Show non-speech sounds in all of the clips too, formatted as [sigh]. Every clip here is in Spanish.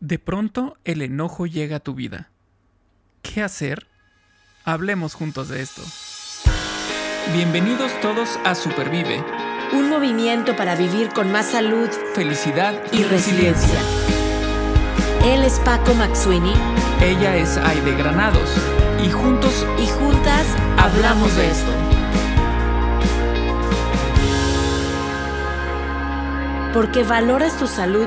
De pronto el enojo llega a tu vida. ¿Qué hacer? Hablemos juntos de esto. Bienvenidos todos a Supervive. Un movimiento para vivir con más salud, felicidad y, resiliencia. Él es Paco Maxuini. Ella es Aide Granados. Y juntos y juntas hablamos de esto. Porque valoras tu salud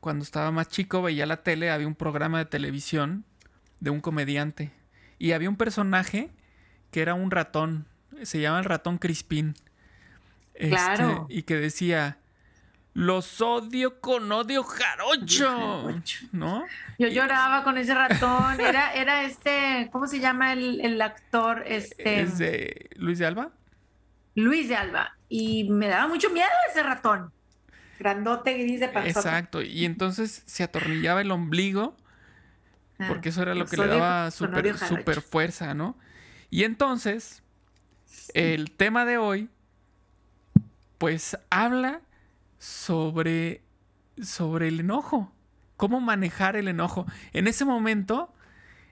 cuando estaba más chico veía la tele, había un programa de televisión de un comediante. Y había un personaje que era un ratón. Se llama el ratón Crispín. Este, claro. y que decía, los odio con odio jarocho. ¿No? Yo lloraba con ese ratón. [laughs] Era, era este, ¿cómo se llama el, actor? Este... ¿Es de Luis de Alba? Luis de Alba. Y me daba mucho miedo ese ratón grandote gris de panzota. Exacto, y entonces se atornillaba el ombligo, ah, porque eso era lo que le daba super, super fuerza, ¿no? Y entonces, el tema de hoy, pues habla sobre, sobre el enojo, cómo manejar el enojo. En ese momento,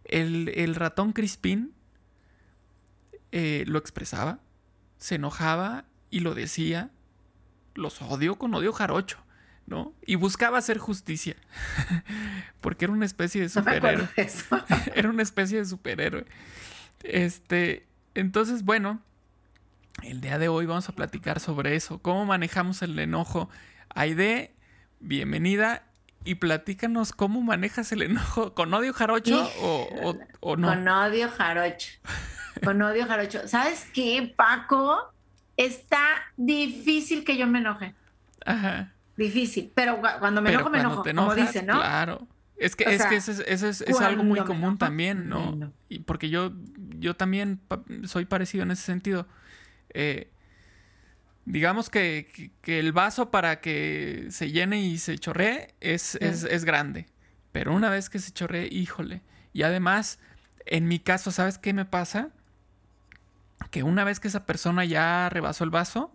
el, ratón Crispín eh, lo expresaba, se enojaba y lo decía los odio con odio jarocho, ¿no? Y buscaba hacer justicia, [laughs] porque era una especie de superhéroe. [laughs] era una especie de superhéroe. Este, entonces, bueno, el día de hoy vamos a platicar sobre eso, cómo manejamos el enojo. Aide, bienvenida y platícanos cómo manejas el enojo, con odio jarocho o, o, no. Con odio jarocho. Con odio jarocho. ¿Sabes qué, Paco? Está difícil que yo me enoje. Ajá. Difícil. Pero cuando me enojo, me enojo, como dicen, ¿no? Claro. Es que, es, que eso es, algo muy común también, ¿no? Y porque yo, yo también soy parecido en ese sentido. Eh, digamos que, el vaso para que se llene y se chorree es, es, grande. Pero una vez que se chorree, híjole. Y además, en mi caso, ¿sabes qué me pasa? Que una vez que esa persona ya rebasó el vaso,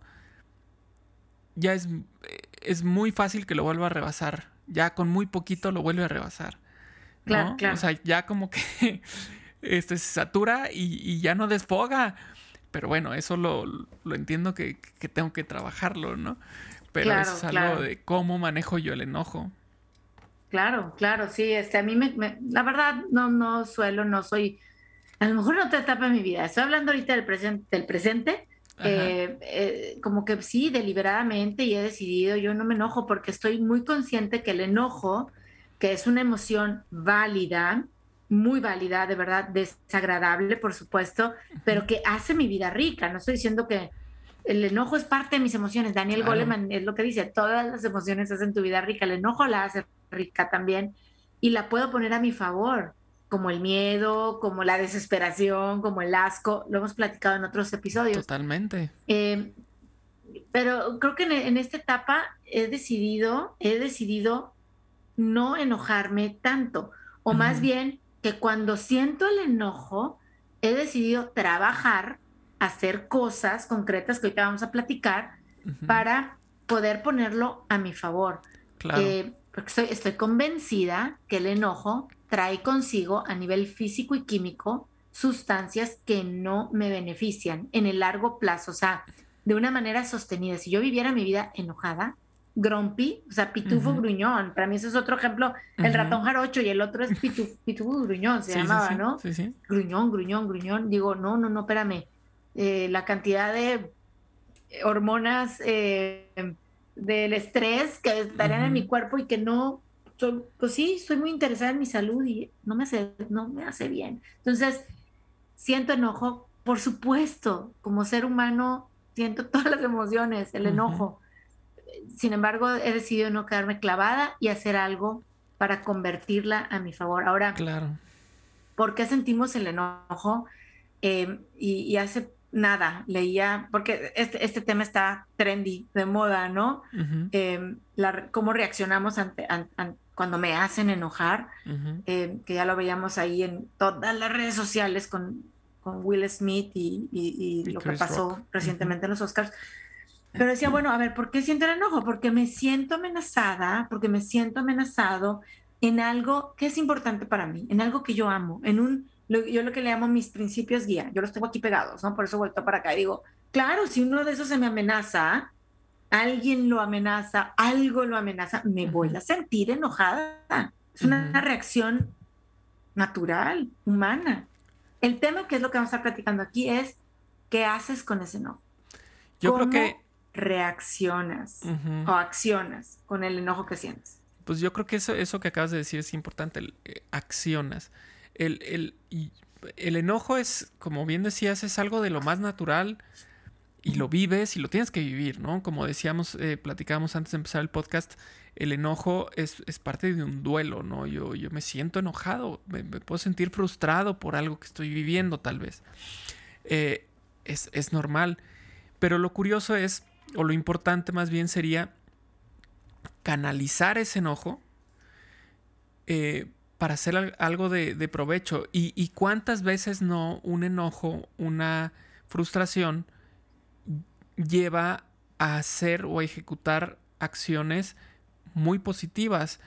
ya es, es muy fácil que lo vuelva a rebasar. Ya con muy poquito lo vuelve a rebasar. Claro, claro. O sea, ya como que [laughs] este, se satura y, ya no desfoga. Pero bueno, eso lo, entiendo que, tengo que trabajarlo, ¿no? Pero eso es algo de cómo manejo yo el enojo. Claro, claro, sí. Este, a mí me, la verdad no, no suelo, no soy a lo mejor no otra etapa de mi vida. Estoy hablando ahorita del presente, del presente. Eh, eh, como que sí, deliberadamente y he decidido, yo no me enojo porque estoy muy consciente que el enojo, que es una emoción válida, muy válida, de verdad, desagradable, por supuesto, pero que hace mi vida rica. No estoy diciendo que el enojo es parte de mis emociones. Daniel Goleman es lo que dice, todas las emociones hacen tu vida rica, el enojo la hace rica también y la puedo poner a mi favor como el miedo, como la desesperación, como el asco, lo hemos platicado en otros episodios. Totalmente. Eh, pero creo que en, esta etapa he decidido, he decidido no enojarme tanto, o más bien que cuando siento el enojo, he decidido trabajar, hacer cosas concretas que ahorita vamos a platicar para poder ponerlo a mi favor. Claro. Eh, porque estoy, estoy convencida que el enojo trae consigo a nivel físico y químico sustancias que no me benefician en el largo plazo, o sea, de una manera sostenida. Si yo viviera mi vida enojada, grumpy, o sea, pitufo gruñón, para mí ese es otro ejemplo, el ratón jarocho y el otro es pitufo, gruñón, se llamaba, ¿no? Sí, sí. Gruñón, gruñón, gruñón. Digo, no, no, no, espérame. Eh, la cantidad de hormonas eh, del estrés que estarían en mi cuerpo y que no pues sí, estoy muy interesada en mi salud y no me hace, no me hace bien. Entonces, siento enojo, por supuesto, como ser humano, siento [laughs] todas las emociones, el enojo. Sin embargo, he decidido no quedarme clavada y hacer algo para convertirla a mi favor. Ahora, claro. ¿por qué sentimos el enojo? Em, y, hace nada leía, porque este, este, tema está trendy, de moda, ¿no? Em, cómo reaccionamos ante, cuando me hacen enojar, em, que ya lo veíamos ahí en todas las redes sociales con, con Will Smith y, lo que pasó recientemente en los Oscars. Pero decía, bueno, a ver, ¿por qué siento el enojo? Porque me siento amenazada, porque me siento amenazado en algo que es importante para mí, en algo que yo amo, en un, yo lo que le llamo mis principios guía, yo los tengo aquí pegados, ¿no? Por eso vuelto para acá y digo, claro, si uno de esos se me amenaza, alguien lo amenaza, algo lo amenaza, me voy a sentir enojada. Es una reacción natural, humana. El tema que es lo que vamos a estar platicando aquí es, ¿qué haces con ese enojo? Yo creo que reaccionas o accionas con el enojo que sientes? Pues yo creo que eso, eso que acabas de decir es importante, eh, accionas. El, el, el, enojo es, como bien decías, es algo de lo más natural y lo vives y lo tienes que vivir, ¿no? Como decíamos, eh, platicábamos antes de empezar el podcast, el enojo es, parte de un duelo, ¿no? Yo, yo me siento enojado, me, puedo sentir frustrado por algo que estoy viviendo tal vez. Eh, es, es normal. Pero lo curioso es o lo importante más bien sería canalizar ese enojo eh, para hacer algo de, provecho. Y, cuántas veces no un enojo, una frustración lleva a hacer o a ejecutar acciones muy positivas.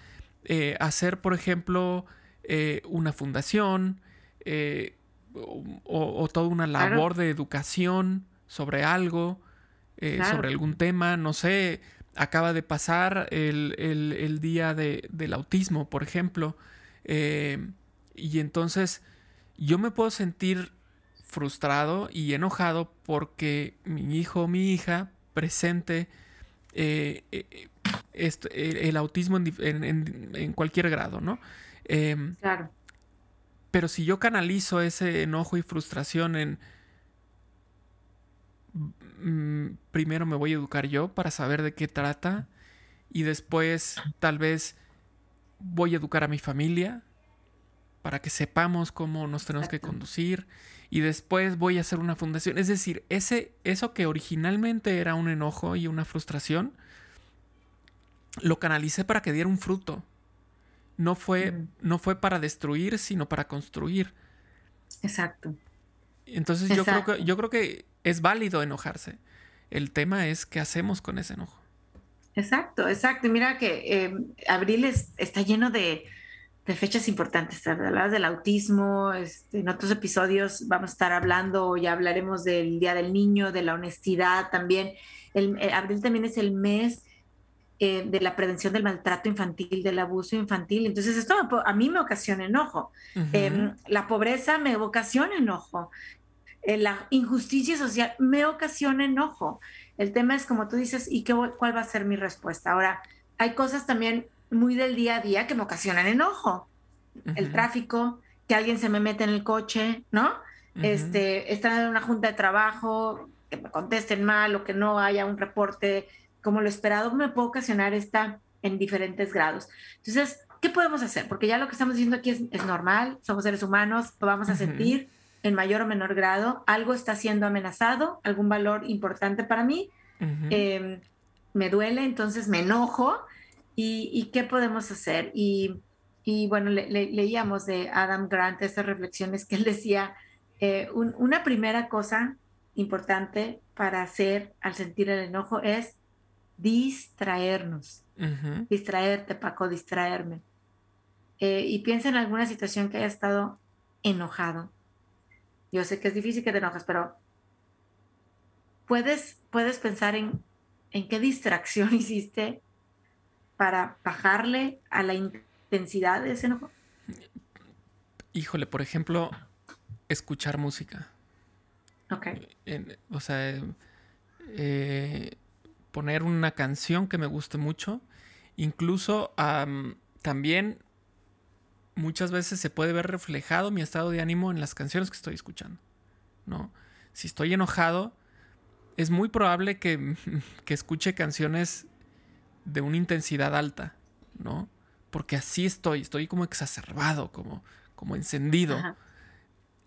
Eh, hacer, por ejemplo, eh, una fundación o, toda una labor de educación sobre algo. Eh, sobre algún tema, no sé, acaba de pasar el, día del autismo, por ejemplo, eh, y entonces yo me puedo sentir frustrado y enojado porque mi hijo o mi hija presente eh, el autismo en, en, cualquier grado, ¿no? Em, claro. Pero si yo canalizo ese enojo y frustración en Mm, primero me voy a educar yo para saber de qué trata y después tal vez voy a educar a mi familia para que sepamos cómo nos tenemos que conducir y después voy a hacer una fundación. Es decir, ese, eso que originalmente era un enojo y una frustración, lo canalicé para que diera un fruto. No fue, no fue para destruir, sino para construir. Exacto. Entonces yo creo que yo creo que es válido enojarse. El tema es qué hacemos con ese enojo. Exacto, exacto. Y mira que eh, abril está lleno de, fechas importantes. Hablabas del autismo, este, en otros episodios vamos a estar hablando, ya hablaremos del Día del Niño, de la honestidad también. El, eh, abril también es el mes eh, de la prevención del maltrato infantil, del abuso infantil. Entonces, esto a mí me ocasiona enojo. Em, la pobreza me ocasiona enojo. Eh, la injusticia social me ocasiona enojo. El tema es, como tú dices, ¿y qué, cuál va a ser mi respuesta? Ahora, hay cosas también muy del día a día que me ocasionan enojo. El tráfico, que alguien se me mete en el coche, ¿no? este, estar en una junta de trabajo, que me contesten mal o que no haya un reporte como lo esperado, me puede ocasionar esta en diferentes grados. Entonces, ¿qué podemos hacer? Porque ya lo que estamos diciendo aquí es, normal, somos seres humanos, lo vamos a sentir en mayor o menor grado, algo está siendo amenazado, algún valor importante para mí, em, me duele, entonces me enojo, y, qué podemos hacer. Y, bueno, leíamos de Adam Grant esas reflexiones que él decía, eh, una primera cosa importante para hacer al sentir el enojo es distraernos. Distraerte, Paco, distraerme. Eh, y piensa en alguna situación que haya estado enojado, yo sé que es difícil que te enojes, pero puedes, puedes pensar en, en qué distracción [laughs] hiciste para bajarle a la intensidad de ese enojo. Híjole, por ejemplo, escuchar música. Ok. o sea, eh, poner una canción que me guste mucho. Incluso también muchas veces se puede ver reflejado mi estado de ánimo en las canciones que estoy escuchando, ¿no? Si estoy enojado, es muy probable que, [laughs] escuche canciones de una intensidad alta, ¿no? Porque así estoy, estoy como exacerbado, como, como encendido.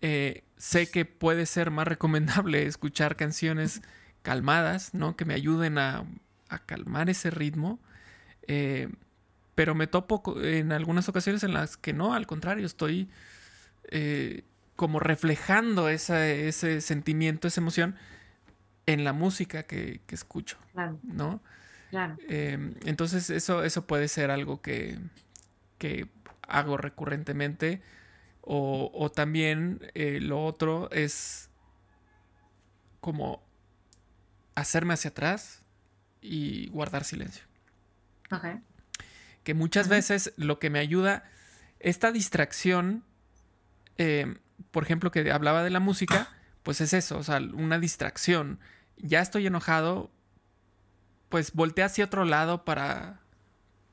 Eh, sé que puede ser más recomendable [laughs] escuchar canciones calmadas, ¿no? Que me ayuden a, calmar ese ritmo. Eh, pero me topo en algunas ocasiones en las que no, al contrario, estoy eh, como reflejando ese sentimiento, esa emoción en la música que, escucho, ¿no? Em, entonces eso, eso puede ser algo que, que hago recurrentemente. O, también eh, lo otro es como hacerme hacia atrás y guardar silencio. Que muchas veces lo que me ayuda, esta distracción, em, por ejemplo, que hablaba de la música, pues es eso, o sea, una distracción. Ya estoy enojado, pues voltea hacia otro lado para,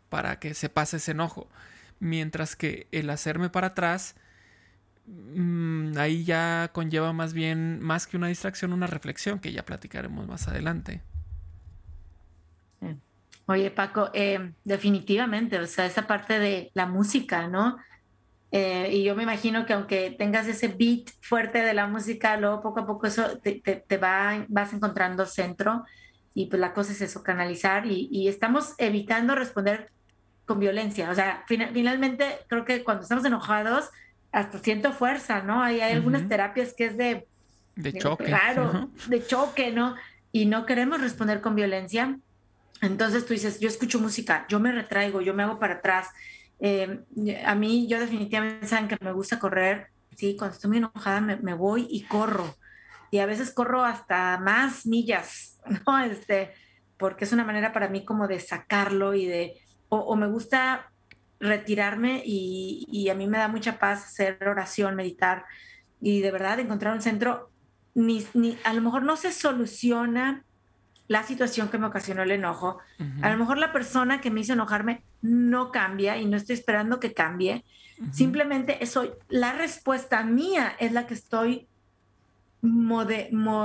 para que se pase ese enojo. Mientras que el hacerme para atrás, mm, ahí ya conlleva más bien, más que una distracción, una reflexión que ya platicaremos más adelante. Oye, Paco, eh, definitivamente, o sea, esa parte de la música, ¿no? Eh, y yo me imagino que aunque tengas ese beat fuerte de la música, luego poco a poco eso te, te va, vas encontrando centro y pues la cosa es eso, canalizar y, estamos evitando responder con violencia. O sea, finalmente creo que cuando estamos enojados, hasta siento fuerza, ¿no? Hay, hay algunas terapias que es de... De choque. Claro, de choque, ¿no? Y no queremos responder con violencia. Entonces tú dices, yo escucho música, yo me retraigo, yo me hago para atrás. Eh, a mí, yo definitivamente saben que me gusta correr, sí, cuando estoy muy enojada me, me voy y corro y a veces corro hasta más millas, [laughs] ¿no? Este, porque es una manera para mí como de sacarlo y de, o, me gusta retirarme y, a mí me da mucha paz hacer oración, meditar y de verdad encontrar un centro, ni, ni, a lo mejor no se soluciona la situación que me ocasionó el enojo, a lo mejor la persona que me hizo enojarme no cambia y no estoy esperando que cambie, simplemente eso, la respuesta mía es la que estoy modelando.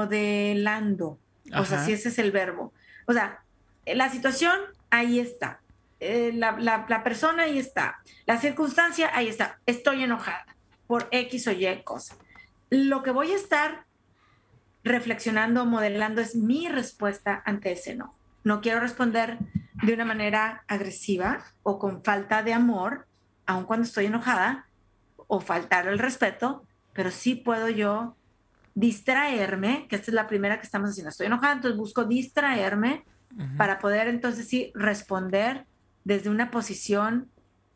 O sea, si ese es el verbo. O sea, la situación ahí está. Eh, la, persona ahí está. La circunstancia ahí está. Estoy enojada por X o Y cosa. Lo que voy a estar reflexionando, modelando es mi respuesta ante ese no. No quiero responder de una manera agresiva o con falta de amor, aun cuando estoy enojada, o faltar el respeto, pero sí puedo yo distraerme, que esta es la primera que estamos haciendo, estoy enojada, entonces busco distraerme para poder entonces sí responder desde una posición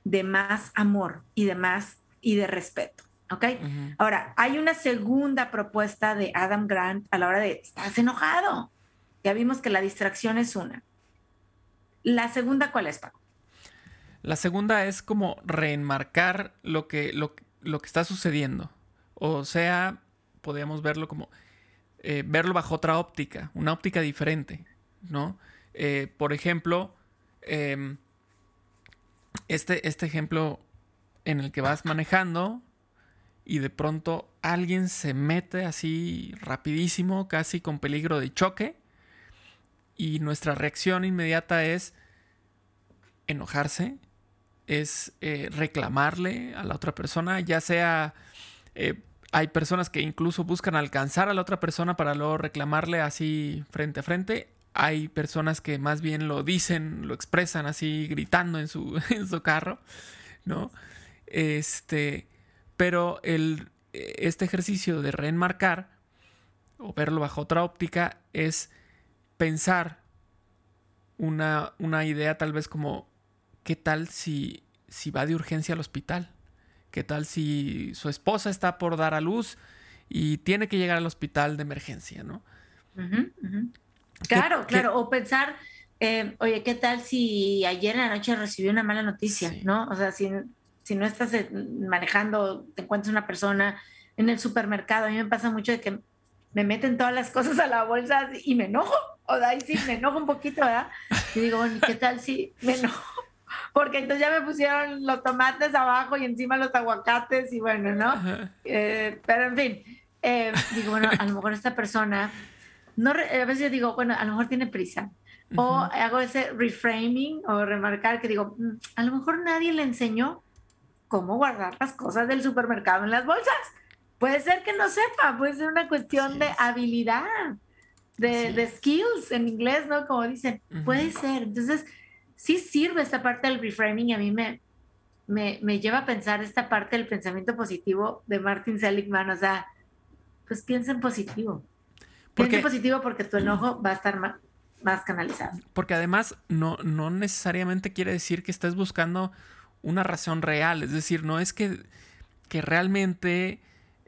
de más amor y de más y de respeto. ¿Ok? Ahora, hay una segunda propuesta de Adam Grant a la hora de, estás enojado. Ya vimos que la distracción es una. La segunda, ¿cuál es, Paco? La segunda es como reenmarcar lo que, lo, lo que está sucediendo. O sea, podríamos verlo como eh, verlo bajo otra óptica, una óptica diferente, ¿no? Eh, por ejemplo, em, este, este ejemplo en el que vas manejando y de pronto alguien se mete así rapidísimo, casi con peligro de choque, y nuestra reacción inmediata es enojarse, es eh, reclamarle a la otra persona, ya sea hay personas que incluso buscan alcanzar a la otra persona para luego reclamarle así frente a frente. Hay personas que más bien lo dicen, lo expresan así gritando en su, [laughs] en su carro, ¿no? Este, pero el, este ejercicio de reenmarcar o verlo bajo otra óptica es pensar una, una idea tal vez como, ¿qué tal si, si va de urgencia al hospital? ¿Qué tal si su esposa está por dar a luz y tiene que llegar al hospital de emergencia, ¿no? Claro, claro. O pensar, eh, oye, ¿qué tal si ayer en la noche recibí una mala noticia, ¿no? O sea, si, si no estás eh, manejando, te encuentras una persona en el supermercado, a mí me pasa mucho de que me meten todas las cosas a la bolsa y me enojo. O sea, ahí sí me enojo un poquito, ¿verdad? Y digo, bueno, ¿qué tal si me enojo? Porque entonces ya me pusieron los tomates abajo y encima los aguacates y bueno, ¿no? Eh, pero en fin, eh, digo, bueno, a lo mejor esta persona, no, a veces digo, bueno, a lo mejor tiene prisa. O hago ese reframing o remarcar que digo, mm, a lo mejor nadie le enseñó cómo guardar las cosas del supermercado en las bolsas. Puede ser que no sepa, puede ser una cuestión de habilidad, de, skills en inglés, ¿no? Como dicen, puede ser. Entonces, sí sirve esta parte del reframing y a mí me, me, lleva a pensar esta parte del pensamiento positivo de Martin Seligman, o sea, pues piensa en positivo. Piensa en positivo porque tu enojo va a estar más, más canalizado. Porque además no, no necesariamente quiere decir que estés buscando una razón real, es decir, no es que, que realmente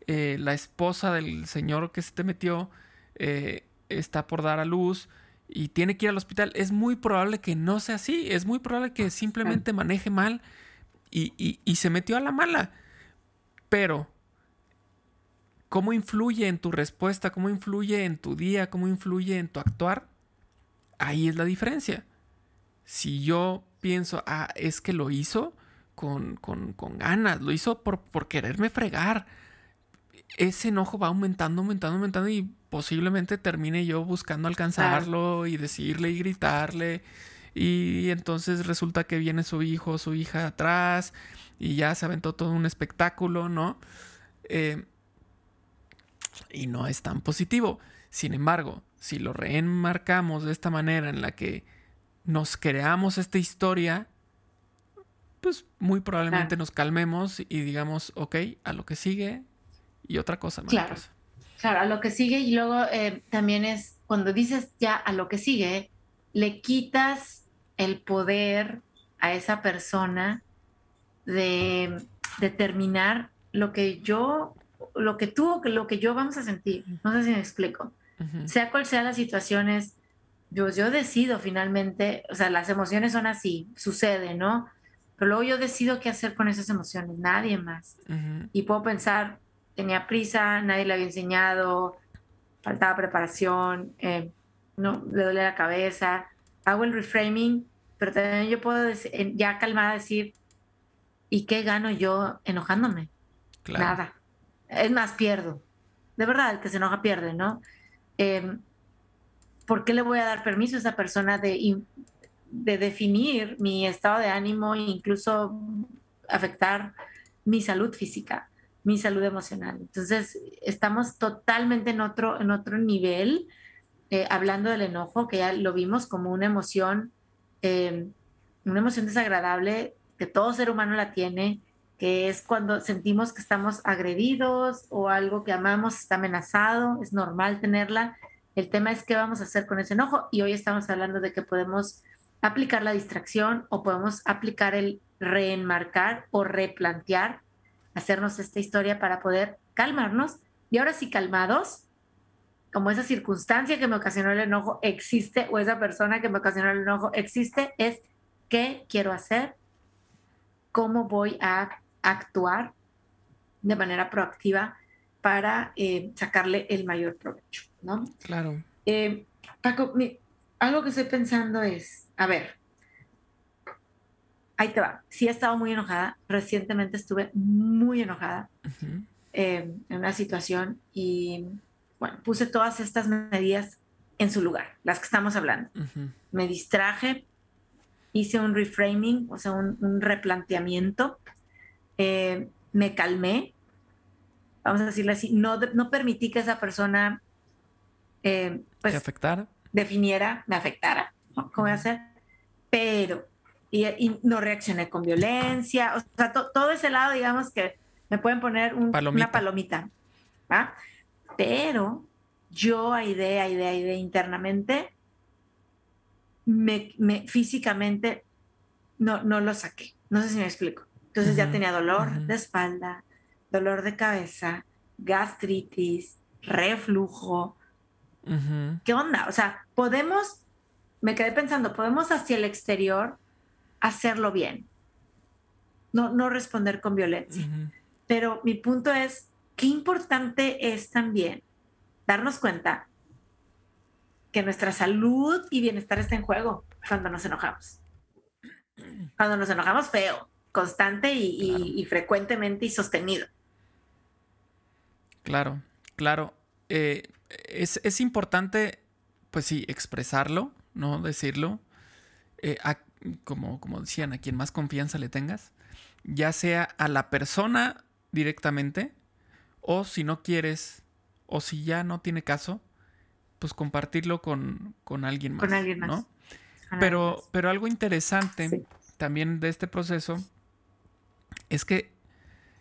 eh, la esposa del señor que se te metió eh, está por dar a luz y tiene que ir al hospital, es muy probable que no sea así, es muy probable que simplemente maneje mal y, se metió a la mala. Pero, ¿cómo influye en tu respuesta? ¿Cómo influye en tu día? ¿Cómo influye en tu actuar? Ahí es la diferencia. Si yo pienso, ah, es que lo hizo con, con, con ganas, lo hizo por, por quererme fregar, ese enojo va aumentando, aumentando, aumentando y posiblemente termine yo buscando alcanzarlo y decirle y gritarle. Y entonces resulta que viene su hijo o su hija atrás y ya se aventó todo un espectáculo, ¿no? Eh, y no es tan positivo. Sin embargo, si lo reenmarcamos de esta manera en la que nos creamos esta historia, pues muy probablemente nos calmemos y digamos, ok, a lo que sigue y otra cosa. Claro. Claro, a lo que sigue y luego eh, también es cuando dices ya a lo que sigue, le quitas el poder a esa persona de determinar lo que yo, lo que tú, lo que yo vamos a sentir. No sé si me explico. Sea cual sea las situaciones, yo, yo decido finalmente, o sea, las emociones son así, sucede, ¿no? Pero luego yo decido qué hacer con esas emociones, nadie más. Y puedo pensar, tenía prisa, nadie le había enseñado, faltaba preparación, eh, no, le duele la cabeza. Hago el reframing, pero también yo puedo ya calmada decir, ¿y qué gano yo enojándome? Nada. Es más, pierdo. De verdad, el que se enoja pierde, ¿no? Em, ¿Por qué le voy a dar permiso a esa persona de, de definir mi estado de ánimo e incluso afectar mi salud física? Mi salud emocional. Entonces, estamos totalmente en otro, en otro nivel, eh, hablando del enojo, que ya lo vimos como una emoción, eh, una emoción desagradable que todo ser humano la tiene, que es cuando sentimos que estamos agredidos o algo que amamos está amenazado, es normal tenerla. El tema es qué vamos a hacer con ese enojo y hoy estamos hablando de que podemos aplicar la distracción o podemos aplicar el reenmarcar o replantear hacernos esta historia para poder calmarnos. Y ahora sí, calmados, como esa circunstancia que me ocasionó el enojo existe o esa persona que me ocasionó el enojo existe, es qué quiero hacer, cómo voy a actuar de manera proactiva para eh, sacarle el mayor provecho, ¿no? Claro. Eh, Paco, algo que estoy pensando es, a ver, ahí te va. Sí he estado muy enojada. Recientemente estuve muy enojada eh, en una situación y, bueno, puse todas estas medidas en su lugar, las que estamos hablando. Me distraje, hice un reframing, o sea, un, replanteamiento, eh, me calmé, vamos a decirle así, no, no permití que esa persona eh, pues, afectara? definiera, me afectara, ¿cómo voy a hacer? Pero y, no reaccioné con violencia, o sea, todo ese lado, digamos que me pueden poner una palomita, ¿va? Pero yo a idea, idea, idea internamente, me, físicamente no, no lo saqué, no sé si me explico. Entonces ya tenía dolor de espalda, dolor de cabeza, gastritis, reflujo. ¿Qué onda? O sea, podemos, me quedé pensando, podemos hacia el exterior hacerlo bien, no, no responder con violencia. Pero mi punto es, qué importante es también darnos cuenta que nuestra salud y bienestar está en juego cuando nos enojamos. Cuando nos enojamos feo, constante y, frecuentemente y sostenido. Claro, claro. Eh, es, es, importante, pues sí, expresarlo, ¿no? Decirlo. Eh, como, como decían, a quien más confianza le tengas. ya sea a la persona directamente, o si no quieres, o si ya no tiene caso, pues compartirlo con, alguien más. Con alguien más. ¿no? Pero, pero algo interesante también de este proceso es que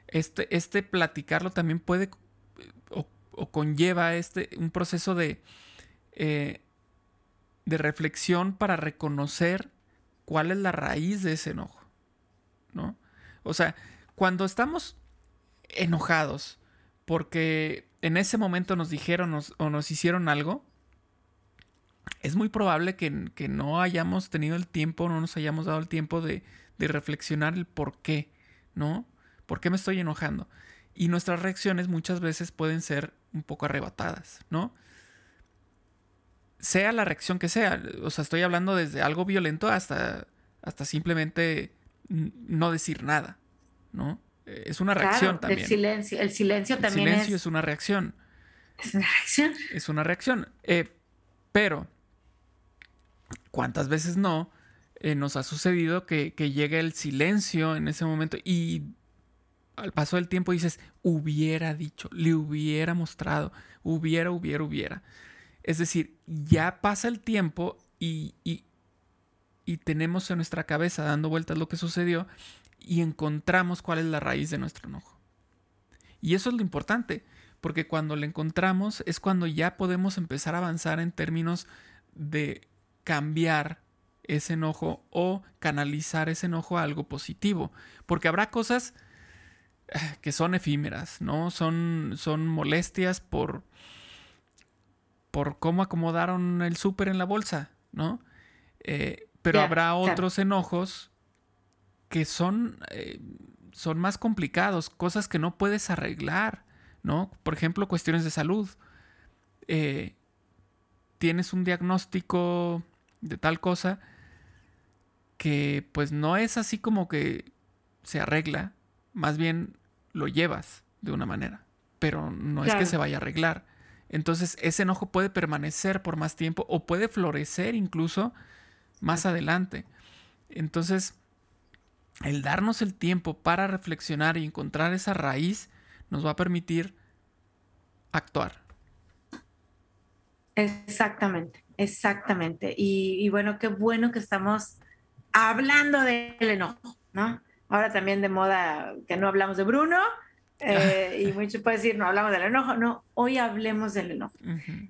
este, este platicarlo también puede o, conlleva este, un proceso de, eh, de reflexión para reconocer cuál es la raíz de ese enojo. ¿No? O sea, cuando estamos enojados porque en ese momento nos dijeron o nos hicieron algo, es muy probable que, no hayamos tenido el tiempo, no nos hayamos dado el tiempo de, de reflexionar el por qué, ¿no? ¿Por qué me estoy enojando? Y nuestras reacciones muchas veces pueden ser un poco arrebatadas, ¿no? Sea la reacción que sea, o sea, estoy hablando desde algo violento hasta, hasta simplemente no decir nada, ¿no? Es una reacción también. El silencio, el silencio también el silencio es... una reacción. Es una reacción. Es una reacción. Eh, pero, ¿cuántas veces no eh, nos ha sucedido que, que llega el silencio en ese momento y al paso del tiempo dices, hubiera dicho, le hubiera mostrado, hubiera, hubiera, hubiera. Es decir, ya pasa el tiempo y, y, tenemos en nuestra cabeza dando vueltas lo que sucedió y encontramos cuál es la raíz de nuestro enojo. Y eso es lo importante, porque cuando lo encontramos es cuando ya podemos empezar a avanzar en términos de cambiar ese enojo o canalizar ese enojo a algo positivo, porque habrá cosas eh, que son efímeras, ¿no? Son, son molestias por, por cómo acomodaron el súper en la bolsa, ¿no? Eh, pero habrá otros enojos que son, eh, son más complicados, cosas que no puedes arreglar, ¿no? Por ejemplo, cuestiones de salud. Eh, tienes un diagnóstico de tal cosa que pues no es así como que se arregla, más bien lo llevas de una manera, pero no es que se vaya a arreglar. Entonces ese enojo puede permanecer por más tiempo o puede florecer incluso más adelante. Entonces, el darnos el tiempo para reflexionar y encontrar esa raíz nos va a permitir actuar. Exactamente, exactamente. Y, bueno, qué bueno que estamos hablando del enojo, ¿no? Ahora también de moda que no hablamos de Bruno, eh, [laughs] y mucho puede decir, no hablamos del enojo, no, hoy hablemos del enojo.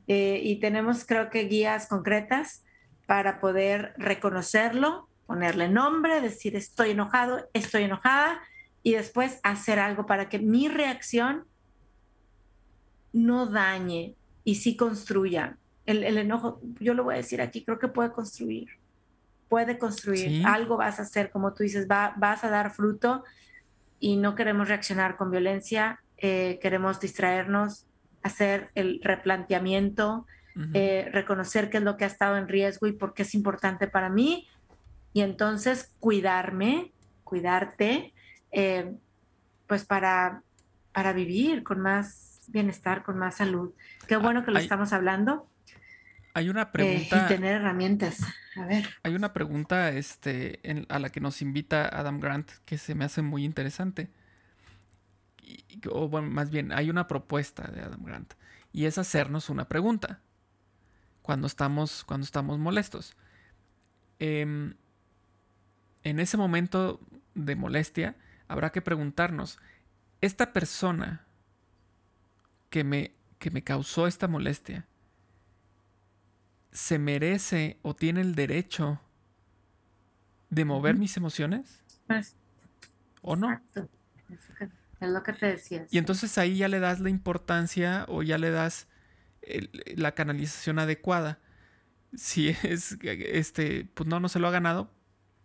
Eh, y tenemos creo que guías concretas para poder reconocerlo, ponerle nombre, decir estoy enojado, estoy enojada y después hacer algo para que mi reacción no dañe y sí construya. El, enojo, yo lo voy a decir aquí, creo que puede construir, puede construir, algo vas a hacer, como tú dices, va, vas a dar fruto y no queremos reaccionar con violencia, eh, queremos distraernos, hacer el replanteamiento, eh, reconocer qué es lo que ha estado en riesgo y por qué es importante para mí y entonces cuidarme, cuidarte, eh, pues para, para vivir con más bienestar, con más salud. Qué bueno que lo estamos hablando. Hay una pregunta. y tener herramientas. A ver. Hay una pregunta este, a la que nos invita Adam Grant que se me hace muy interesante. o bueno, más bien, hay una propuesta de Adam Grant. Y es hacernos una pregunta cuando estamos, cuando estamos molestos. Eh, en ese momento de molestia, habrá que preguntarnos, ¿esta persona que me, que me causó esta molestia se merece o tiene el derecho de mover mis emociones? Pues, ¿O no? Es lo que te decía. Y entonces ahí ya le das la importancia o ya le das la canalización adecuada. Si es, este, pues no, no se lo ha ganado,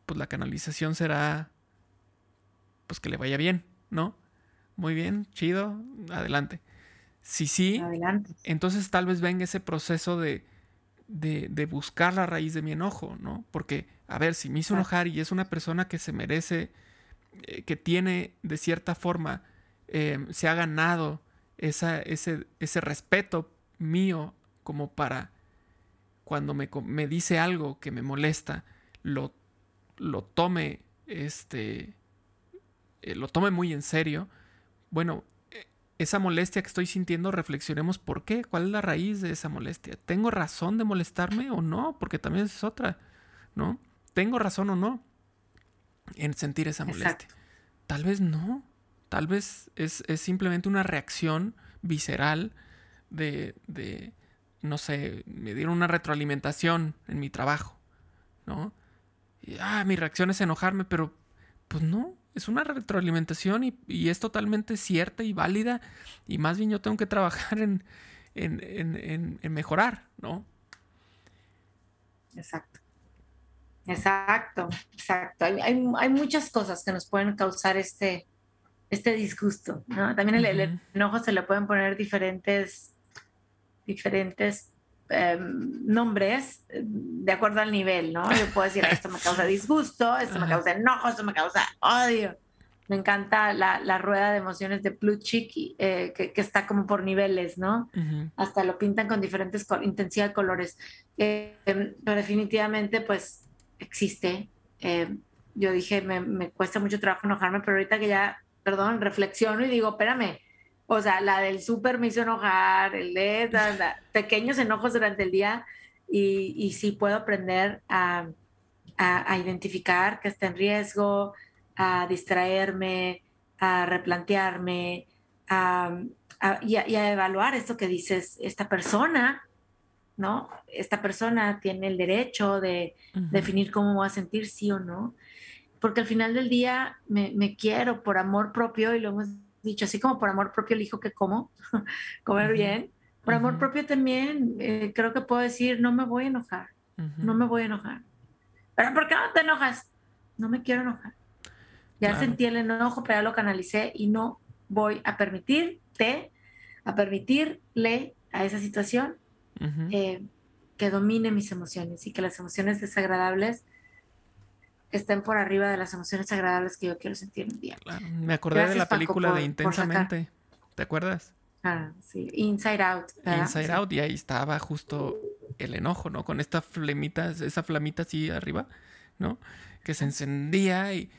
pues la canalización será pues que le vaya bien, ¿no? Muy bien, chido, adelante. Si sí, adelante. entonces tal vez venga ese proceso de, de, buscar la raíz de mi enojo, ¿no? Porque, a ver, si me hizo enojar y es una persona que se merece, eh, que tiene de cierta forma, eh, se ha ganado esa, ese, ese respeto mío como para cuando me, me dice algo que me molesta, lo lo tome este eh, lo tome muy en serio, bueno, esa molestia que estoy sintiendo, reflexionemos por qué, cuál es la raíz de esa molestia. ¿Tengo razón de molestarme o no? Porque también es otra, ¿no? ¿Tengo razón o no en sentir esa molestia? Tal vez no. Tal vez es, simplemente una reacción visceral de, de, no sé, me dieron una retroalimentación en mi trabajo, ¿no? Y, ah, mi reacción es enojarme, pero pues no, es una retroalimentación y, es totalmente cierta y válida y más bien yo tengo que trabajar en, en, mejorar, ¿no? Exacto. Exacto, exacto. Hay, muchas cosas que nos pueden causar este, este disgusto, ¿no? También el, enojo se le pueden poner diferentes, diferentes em, nombres de acuerdo al nivel, ¿no? Yo puedo decir, esto me causa disgusto, esto me causa enojo, esto me causa odio. Me encanta la, la rueda de emociones de Blue Chick, eh, que, que, está como por niveles, ¿no? Hasta lo pintan con diferentes intensidad de colores. Eh, pero definitivamente, pues, existe. Eh, yo dije, me, me, cuesta mucho trabajo enojarme, pero ahorita que ya, perdón, reflexiono y digo, espérame, o sea, la del súper me hizo enojar, el de pequeños enojos durante el día y, y sí puedo aprender a, a, identificar que está en riesgo, a distraerme, a replantearme, a, y, y, a, evaluar esto que dices, esta persona ¿no? Esta persona tiene el derecho de definir cómo va a sentir sí o no, porque al final del día me, quiero por amor propio y lo hemos dicho, así como por amor propio elijo que como, [laughs] comer bien, por amor propio también eh, creo que puedo decir, no me voy a enojar, no me voy a enojar. ¿Pero por qué no te enojas? No me quiero enojar. Ya sentí el enojo, pero ya lo canalicé y no voy a permitirte, a permitirle a esa situación eh, que domine mis emociones y que las emociones desagradables estén por arriba de las emociones agradables que yo quiero sentir un día. Me acordé de la película de Intensamente. ¿Te acuerdas? Ah, sí. Inside Out. Inside Out, y ahí estaba justo el enojo, ¿no? Con esta flamita, esa flamita así arriba, ¿no? Que se encendía y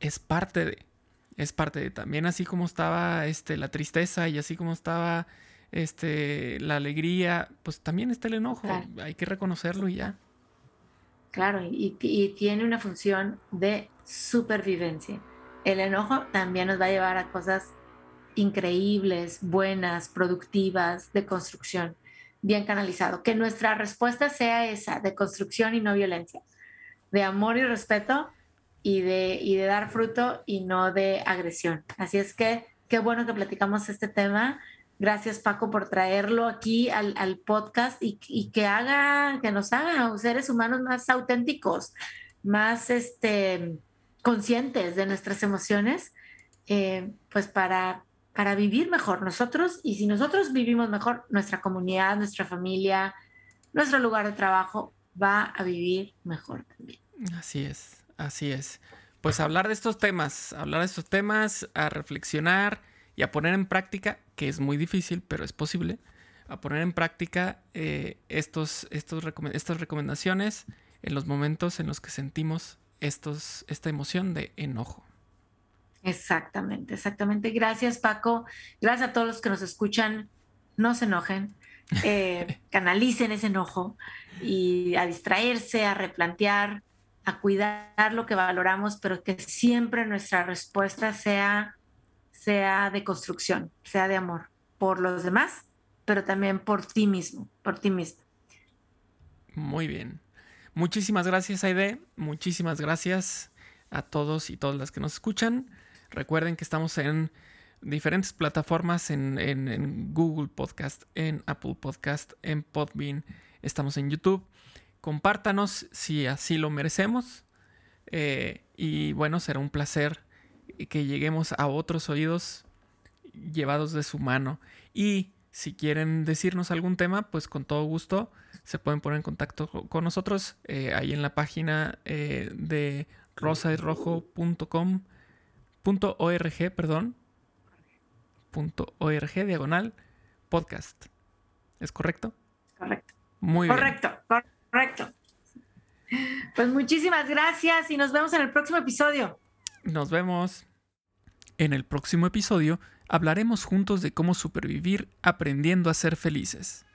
es parte de, es parte de también así como estaba este, la tristeza y así como estaba este, la alegría, pues también está el enojo, hay que reconocerlo y ya. Claro, y, tiene una función de supervivencia. El enojo también nos va a llevar a cosas increíbles, buenas, productivas, de construcción, bien canalizado. Que nuestra respuesta sea esa, de construcción y no violencia, de amor y respeto y de, y de dar fruto y no de agresión. Así es que qué bueno que platicamos este tema. Gracias Paco por traerlo aquí al, podcast y, que haga, que nos haga seres humanos más auténticos, más este, conscientes de nuestras emociones, eh, pues para, para vivir mejor nosotros y si nosotros vivimos mejor, nuestra comunidad, nuestra familia, nuestro lugar de trabajo va a vivir mejor también. Así es, así es. Pues hablar de estos temas, hablar de estos temas, a reflexionar y a poner en práctica, que es muy difícil, pero es posible, a poner en práctica eh, estos, estos estas recomendaciones en los momentos en los que sentimos estos, esta emoción de enojo. Exactamente, exactamente. Gracias Paco. Gracias a todos los que nos escuchan. No se enojen, [laughs] eh, canalicen ese enojo y a distraerse, a replantear, a cuidar lo que valoramos, pero que siempre nuestra respuesta sea sea de construcción, sea de amor por los demás, pero también por ti mismo, por ti mismo. Muy bien. Muchísimas gracias, Aide. Muchísimas gracias a todos y todas las que nos escuchan. Recuerden que estamos en diferentes plataformas, en, Google Podcast, en Apple Podcast, en Podbean, estamos en YouTube. Compártanos si así lo merecemos. Eh, y bueno, será un placer que lleguemos a otros oídos llevados de su mano. Y si quieren decirnos algún tema, pues con todo gusto se pueden poner en contacto con nosotros eh, ahí en la página eh, de rosaesrojo.com.org, perdón, punto .org diagonal podcast. ¿Es correcto? Correcto. Muy correcto, bien. Correcto, correcto. Pues muchísimas gracias y nos vemos en el próximo episodio. Nos vemos. En el próximo episodio hablaremos juntos de cómo supervivir aprendiendo a ser felices.